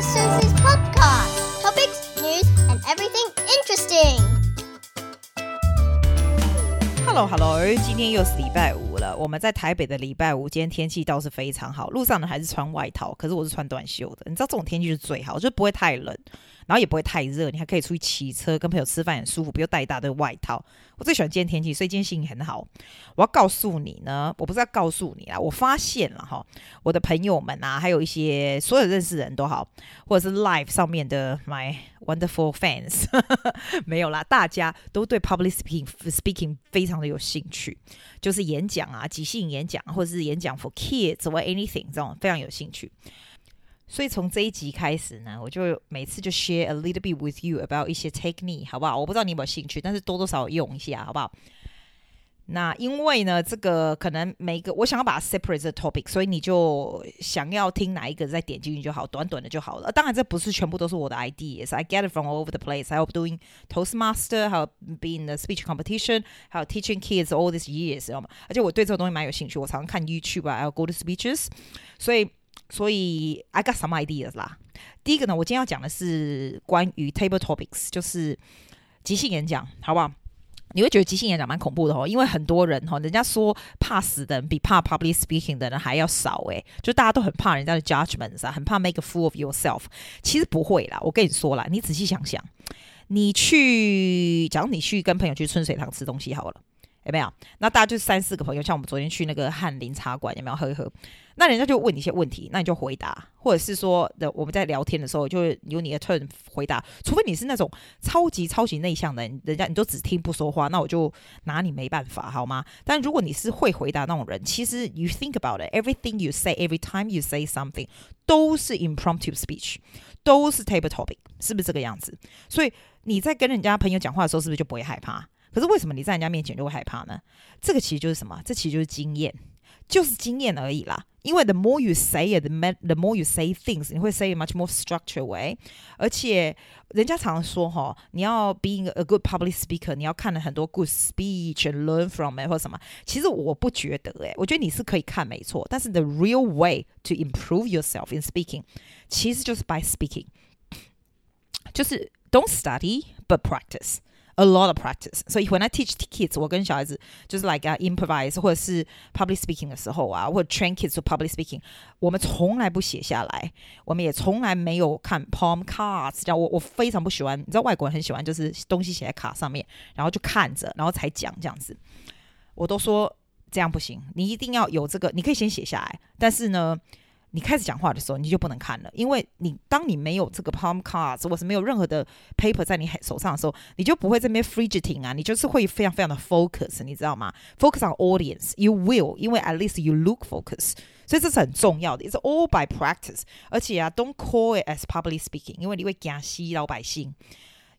Susie's podcast. Topics, news, and everything interesting. Hello，Hello，今天又是礼拜五 了。我们在台北的礼拜五，今天天气倒是非常好，路上呢还是穿外套，可是我是穿短袖的。你知道这种天气是最好，就不会太冷。然后也不会太热，你还可以出去骑车，跟朋友吃饭很舒服，不用带一大堆外套。我最喜欢今天天气，所以今天心情很好。我要告诉你呢，我不是要告诉你啊，我发现了哈，我的朋友们啊，还有一些所有认识人都好，或者是 live 上面的 my wonderful fans，没有啦，大家都对 public speaking speaking 非常的有兴趣，就是演讲啊，即兴演讲，或者是演讲 for kids or anything 这种非常有兴趣。所以从这一集开始呢，我就每次就 share a little bit with you about 一些 technique，好不好？我不知道你有没有兴趣，但是多多少少用一下，好不好？那因为呢，这个可能每一个我想要把它 separate the topic，所以你就想要听哪一个再点进去就好，短短的就好了。当然，这不是全部都是我的 ideas，I get it from all over the place。还有 doing Toastmaster，还有 being the speech competition，还有 teaching kids all these years，知道吗？而且我对这个东西蛮有兴趣，我常常看 YouTube 啊，还有 go to speeches，所以。所以，I got some ideas 啦。第一个呢，我今天要讲的是关于 table topics，就是即兴演讲，好不好？你会觉得即兴演讲蛮恐怖的哦，因为很多人哈，人家说怕死的人比怕 public speaking 的人还要少诶，就大家都很怕人家的 judgments 啊，很怕 make a fool of yourself。其实不会啦，我跟你说啦，你仔细想想，你去，假如你去跟朋友去春水堂吃东西好了。有没有？那大家就三四个朋友，像我们昨天去那个翰林茶馆，有没有喝一喝？那人家就问你一些问题，那你就回答，或者是说的我们在聊天的时候，就有你的 turn 回答。除非你是那种超级超级内向的人，人家你都只听不说话，那我就拿你没办法，好吗？但如果你是会回答那种人，其实 you think about it，everything you say，every time you say something，都是 impromptu speech，都是 table topic，是不是这个样子？所以你在跟人家朋友讲话的时候，是不是就不会害怕？可是为什么你在人家面前就会害怕呢？这个其实就是什么？这其实就是经验，就是经验而已啦。因为 the more you say it, the the more you say things，你会 say much more structured way。而且人家常常说哈，你要 being a good public speaker，你要看了很多 good speech and learn from it 或什么。其实我不觉得诶，我觉得你是可以看没错，但是 the real way to improve yourself in speaking，其实就是 by speaking，就是 don't study but practice。 A lot of practice，所以 when I teach kids，我跟小孩子就是 like、uh, improvise 或者是 public speaking 的时候啊，或者 train kids to public speaking，我们从来不写下来，我们也从来没有看 palm cards，这样我我非常不喜欢，你知道外国人很喜欢就是东西写在卡上面，然后就看着，然后才讲这样子，我都说这样不行，你一定要有这个，你可以先写下来，但是呢。你开始讲话的时候，你就不能看了，因为你当你没有这个 palm cards 或是没有任何的 paper 在你手上的时候，你就不会这边 fidgeting 啊，你就是会非常非常的 focus，你知道吗？Focus on audience，you will，因为 at least you look focus，所以这是很重要的。It's all by practice，而且啊，don't call it as public speaking，因为你会惊死老百姓。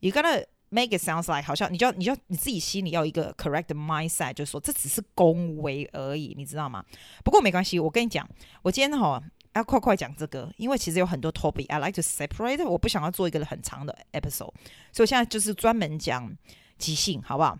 You gotta make it sounds like 好像你就要你就要你自己心里要一个 correct mindset，就是说这只是恭维而已，你知道吗？不过没关系，我跟你讲，我今天哈。要快快讲这个，因为其实有很多 topic I like to separate，我不想要做一个很长的 episode，所以我现在就是专门讲即兴，好不好？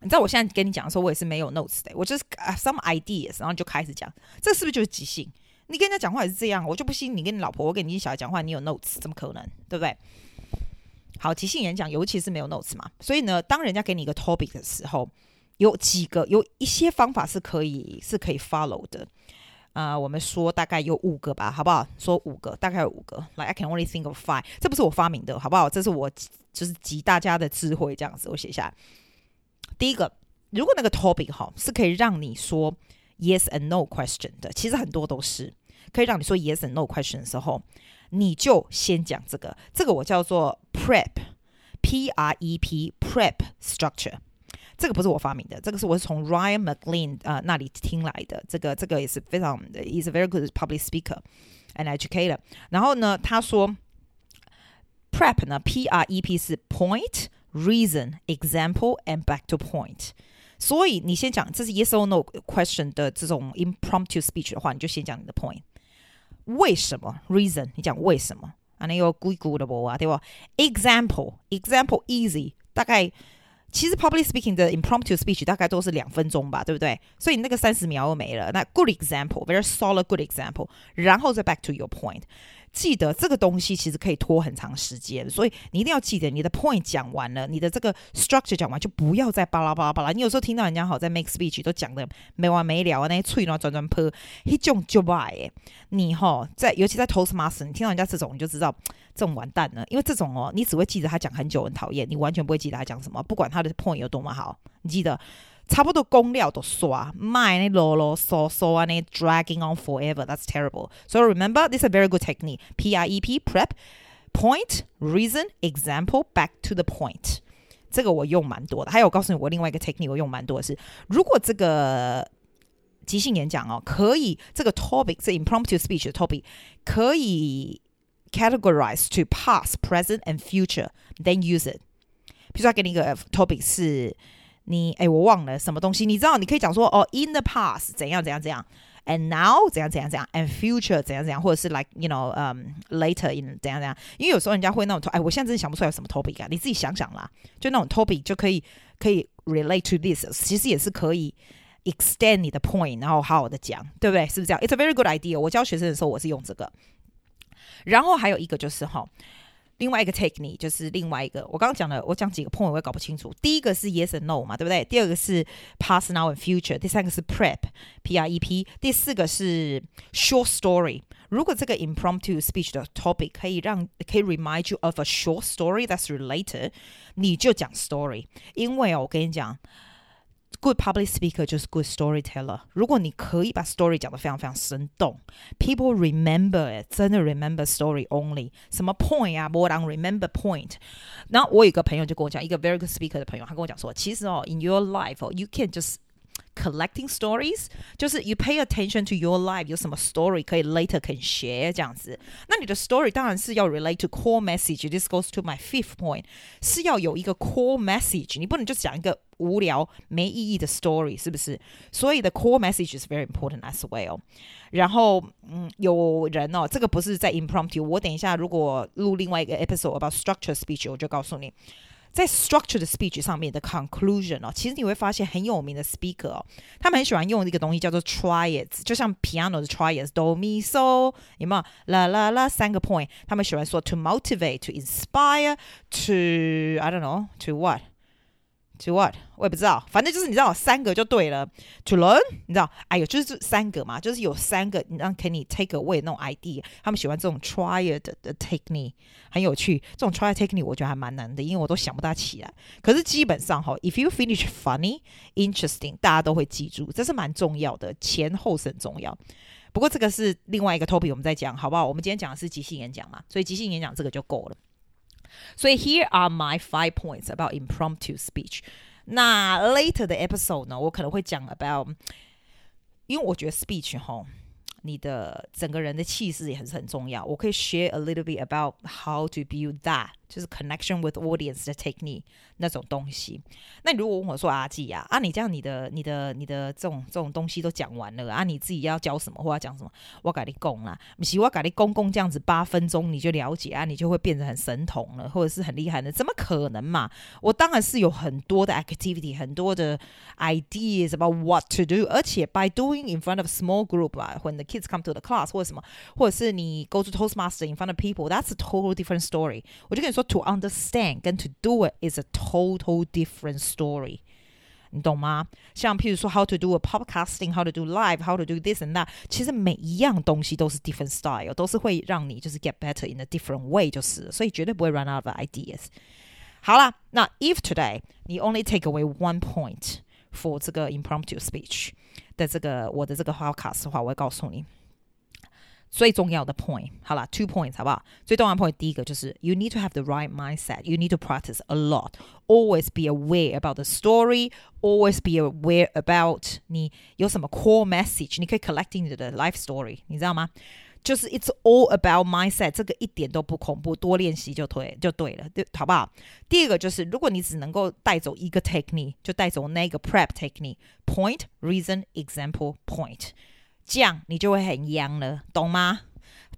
你知道我现在跟你讲的时候，我也是没有 notes 的，我就是 some ideas，然后就开始讲，这是不是就是即兴？你跟人家讲话也是这样，我就不信你跟你老婆，我跟你小孩讲话，你有 notes，怎么可能？对不对？好，即兴演讲，尤其是没有 notes 嘛，所以呢，当人家给你一个 topic 的时候，有几个有一些方法是可以是可以 follow 的。啊、呃，我们说大概有五个吧，好不好？说五个，大概有五个。Like I can only think of five，这不是我发明的，好不好？这是我就是集大家的智慧这样子，我写下来。第一个，如果那个 topic 哈是可以让你说 yes and no question 的，其实很多都是可以让你说 yes and no question 的时候，你就先讲这个，这个我叫做 prep，P R E P prep structure。这个不是我发明的，这个是我是从 Ryan McLean 啊、呃、那里听来的。这个这个也是非常，is a very good public speaker and educator。然后呢，他说 prep 呢，P R E P 是 point reason example and back to point。所以你先讲这是 yes or no question 的这种 impromptu speech 的话，你就先讲你的 point。为什么 reason？你讲为什么？啊，那个咕咕的不啊，对吧？example example easy，大概。其实 public speaking 的 impromptu speech 大概都是两分钟吧，对不对？所以那个三十秒又没了。那 good example，very solid good example，然后再 back to your point。记得这个东西其实可以拖很长时间，所以你一定要记得你的 point 讲完了，你的这个 structure 讲完，就不要再巴拉巴拉巴拉。你有时候听到人家好在 make speech 都讲的没完没了啊，那些脆啊转转坡，一种就坏诶。你哈在尤其在 Toastmaster，你听到人家这种你就知道这种完蛋了，因为这种哦，你只会记得他讲很久很讨厌，你完全不会记得他讲什么，不管他的 point 有多么好，你记得。差不多公料都刷，卖那啰啰嗦嗦啊，那 dragging on forever. That's terrible. So remember, this is a very good technique. P R E P prep point reason example back to the point. 这个我用蛮多的。还有，我告诉你，我另外一个 technique 我用蛮多的是，如果这个即兴演讲哦，可以这个 topic 是 impromptu speech 的 topic 可以 categorize to past, present and future, then use it. 比如说，给你一个 topic 是。你哎，我忘了什么东西？你知道，你可以讲说哦，in the past 怎样怎样怎样，and now 怎样怎样怎样，and future 怎样怎样，或者是 like you know，嗯、um,，later in 怎样怎样。因为有时候人家会那种，哎，我现在真的想不出来有什么 topic 啊，你自己想想啦，就那种 topic 就可以可以 relate to this，其实也是可以 extend 你的 point，然后好好的讲，对不对？是不是这样？It's a very good idea。我教学生的时候，我是用这个。然后还有一个就是哈。另外一个 technique 就是另外一个，我刚刚讲了，我讲几个 point 我也搞不清楚。第一个是 yes and no 嘛，对不对？第二个是 past now and future，第三个是 prep p r e p，第四个是 short story。如果这个 impromptu speech 的 topic 可以让可以 remind you of a short story that's related，你就讲 story。因为哦，我跟你讲。Good public speaker 就是 good storyteller。如果你可以把 story 讲得非常非常生动，people remember it，真的 remember story only。什么 point 啊，more than remember point。然后我有一个朋友就跟我讲，一个 very good speaker 的朋友，他跟我讲说，其实哦，in your life 哦，you can just collecting stories，就是 you pay attention to your life，有什么 story 可以 later can share 这样子。那你的 story 当然是要 relate to core message。This goes to my fifth point，是要有一个 core message，你不能就讲一个 无聊没意义的 story，是不是？所以的 core message is very important as well。然后，嗯，有人哦，这个不是在 impromptu，我等一下如果录另外一个 episode about structure speech，我就告诉你。在 structured speech 上面的 conclusion 哦，其实你会发现很有名的 speaker 哦，他们很喜欢用一个东西叫做 triads，就像 piano 的 triads，do mi so 有没有？啦啦啦三个 point，他们喜欢说 to motivate，to inspire，to I don't know，to To what？我也不知道，反正就是你知道，三个就对了。To learn，你知道，哎呦，就是这三个嘛，就是有三个，你让给你 take away 那种 idea。他们喜欢这种 triad 的 technique，很有趣。这种 triad technique 我觉得还蛮难的，因为我都想不大起来。可是基本上哈，if you finish funny, interesting，大家都会记住，这是蛮重要的，前后是很重要。不过这个是另外一个 topic，我们再讲好不好？我们今天讲的是即兴演讲嘛，所以即兴演讲这个就够了。所以 here are my five points about impromptu speech。那 later 的 episode 呢，我可能会讲 about，因为我觉得 speech 哈。你的整个人的气势也很很重要。我可以 share a little bit about how to build that， 就是 connection with audience 的 technique 那种东西。那你如果问我说阿季呀，啊，你这样你的你的你的这种这种东西都讲完了啊，你自己要教什么或要讲什么？我跟你讲啦，不是我跟你公公这样子八分钟你就了解啊，你就会变得很神童了，或者是很厉害的？怎么可能嘛？我当然是有很多的 activity，很多的 ideas about what to do，而且 by doing in front of small group 啊，when the kids come to the class 或者什么，或者是你 go to Toastmaster in front of people，that's a total different story。我就跟你说，to understand 跟 to do it is a total different story，你懂吗？像譬如说，how to do a podcasting，how to do live，how to do this and that，其实每一样东西都是 different style，都是会让你就是 get better in a different way，就是，所以绝对不会 run out of ideas。好了，那 if today 你 only take away one point for 这个 impromptu speech 的这个我的这个 podcast 的话，我会告诉你。 最重要的 point，好了，two points，好不好？最重要的 point，第一个就是 you need to have the right mindset，you need to practice a lot，always be aware about the story，always be aware about 你有什么 core message，你可以 collecting 你的 life story，你知道吗？就是 it's all about mindset，这个一点都不恐怖，多练习就对就对了，对，好不好？第二个就是如果你只能够带走一个 technique，就带走那个 prep technique，point，reason，example，point。 这样你就会很秧了，懂吗？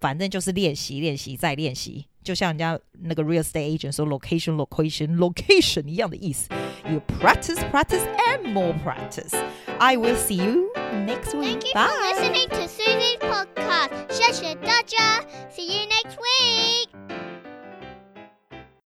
反正就是练习，练习再练习，就像人家那个 real estate agent 说 location, location, location 一样的意思。You practice, practice, and more practice. I will see you next week. Thank you for listening to Susie's podcast. 谢谢大家。家，See you next week.